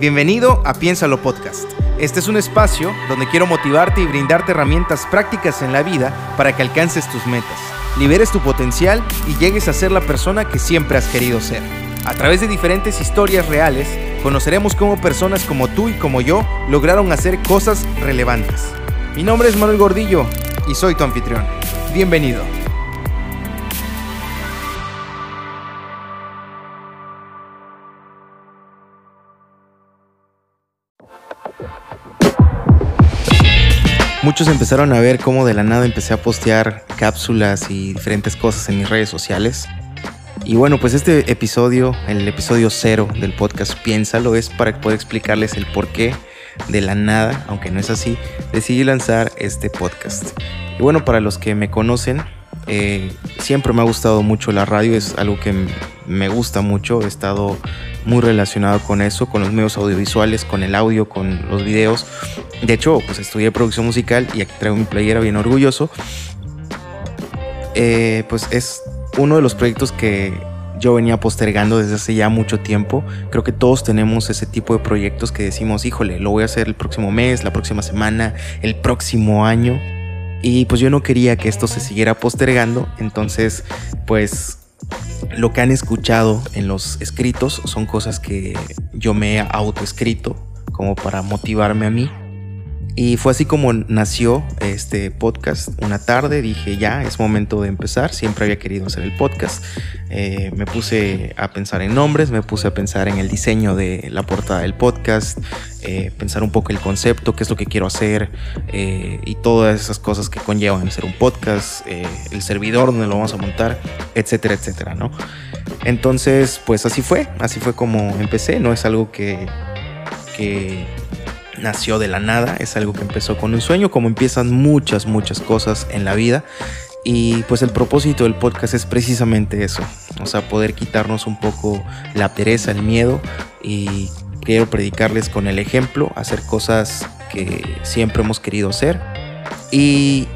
Bienvenido a Piénsalo Podcast. Este es un espacio donde quiero motivarte y brindarte herramientas prácticas en la vida para que alcances tus metas, liberes tu potencial y llegues a ser la persona que siempre has querido ser. A través de diferentes historias reales, conoceremos cómo personas como tú y como yo lograron hacer cosas relevantes. Mi nombre es Manuel Gordillo y soy tu anfitrión. Bienvenido. Muchos empezaron a ver cómo de la nada empecé a postear cápsulas y diferentes cosas en mis redes sociales. Y bueno, pues este episodio, el episodio cero del podcast Piénsalo, es para poder explicarles el por qué de la nada, aunque no es así, decidí lanzar este podcast. Y bueno, para los que me conocen, eh, siempre me ha gustado mucho la radio, es algo que me gusta mucho, he estado muy relacionado con eso, con los medios audiovisuales, con el audio, con los videos. De hecho, pues estudié producción musical y aquí traigo mi playera bien orgulloso. Eh, pues es uno de los proyectos que yo venía postergando desde hace ya mucho tiempo. Creo que todos tenemos ese tipo de proyectos que decimos, híjole, lo voy a hacer el próximo mes, la próxima semana, el próximo año. Y pues yo no quería que esto se siguiera postergando, entonces pues lo que han escuchado en los escritos son cosas que yo me he autoescrito como para motivarme a mí y fue así como nació este podcast. Una tarde dije, ya, es momento de empezar. Siempre había querido hacer el podcast. Eh, me puse a pensar en nombres, me puse a pensar en el diseño de la portada del podcast, eh, pensar un poco el concepto, qué es lo que quiero hacer eh, y todas esas cosas que conllevan hacer un podcast, el servidor donde lo vamos a montar, etcétera, etcétera, ¿no? Entonces, pues así fue, así fue como empecé. No es algo que, que nació de la nada, es algo que empezó con un sueño, como empiezan muchas, muchas cosas en la vida. Y pues el propósito del podcast es precisamente eso, o sea, poder quitarnos un poco la pereza, el miedo. Y quiero predicarles con el ejemplo, hacer cosas que siempre hemos querido hacer. Y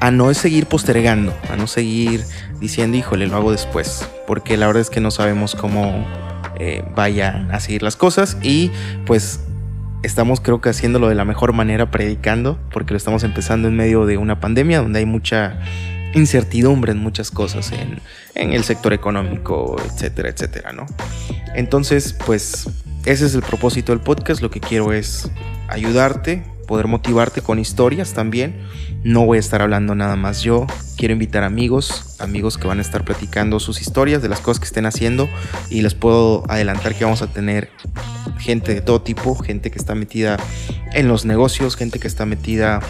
a no seguir postergando, a no seguir diciendo, híjole, lo hago después, porque la verdad es que no sabemos cómo eh, vayan a seguir las cosas. Y pues estamos creo que haciéndolo de la mejor manera predicando, porque lo estamos empezando en medio de una pandemia donde hay mucha incertidumbre en muchas cosas, en, en el sector económico, etcétera, etcétera, ¿no? Entonces, pues ese es el propósito del podcast, lo que quiero es ayudarte, poder motivarte con historias también. No voy a estar hablando nada más yo, quiero invitar amigos, amigos que van a estar platicando sus historias de las cosas que estén haciendo y les puedo adelantar que vamos a tener gente de todo tipo, gente que está metida en los negocios, gente que está metida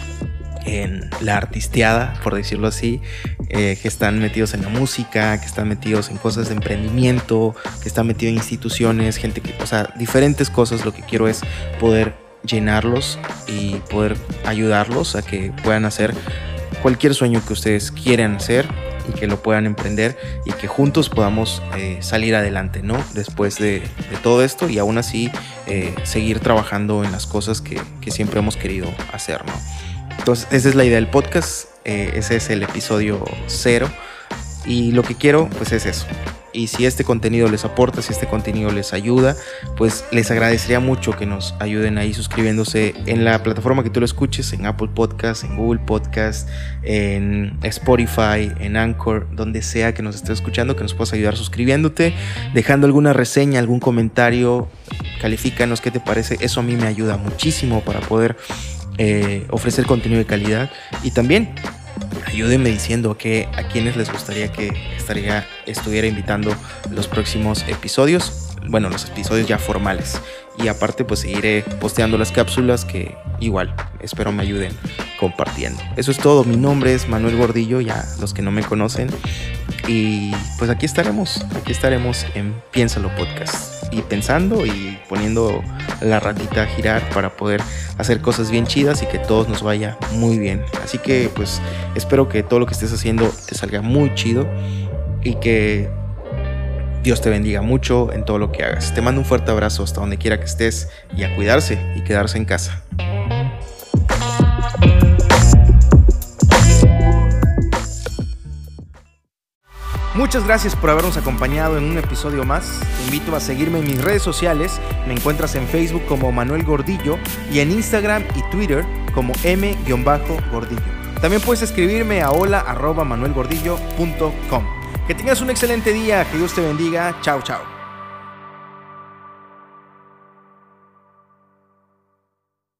en la artisteada, por decirlo así, eh, que están metidos en la música, que están metidos en cosas de emprendimiento, que están metidos en instituciones, gente que, o sea, diferentes cosas. Lo que quiero es poder llenarlos y poder ayudarlos a que puedan hacer cualquier sueño que ustedes quieran hacer y que lo puedan emprender y que juntos podamos eh, salir adelante, ¿no? Después de, todo esto y aún así eh, seguir trabajando en las cosas que, siempre hemos querido hacer, ¿no? Entonces, esa es la idea del podcast, eh, ese es el episodio cero y lo que quiero, pues es eso, y si este contenido les aporta, si este contenido les ayuda, pues les agradecería mucho que nos ayuden ahí suscribiéndose en la plataforma que tú lo escuches, en Apple Podcast, en Google Podcast, en Spotify, en Anchor, donde sea que nos estés escuchando, que nos puedas ayudar suscribiéndote, dejando alguna reseña, algún comentario, califícanos qué te parece, eso a mí me ayuda muchísimo para poder eh, ofrecer contenido de calidad y también ayúdenme diciendo que a quienes les gustaría que estaría, estuviera invitando los próximos episodios. Bueno, los episodios ya formales. Y aparte, pues seguiré posteando las cápsulas que igual espero me ayuden compartiendo. Eso es todo. Mi nombre es Manuel Gordillo, ya los que no me conocen. Y pues aquí estaremos, aquí estaremos en Piénsalo Podcast y pensando y poniendo la ratita a girar para poder hacer cosas bien chidas y que todos nos vaya muy bien. Así que pues espero que todo lo que estés haciendo te salga muy chido y que Dios te bendiga mucho en todo lo que hagas. Te mando un fuerte abrazo hasta donde quiera que estés y a cuidarse y quedarse en casa. Muchas gracias por habernos acompañado en un episodio más. Te invito a seguirme en mis redes sociales. Me encuentras en Facebook como Manuel Gordillo y en Instagram y Twitter como m-gordillo. También puedes escribirme a hola@manuelgordillo.com. Que tengas un excelente día, que Dios te bendiga. Chao, chao.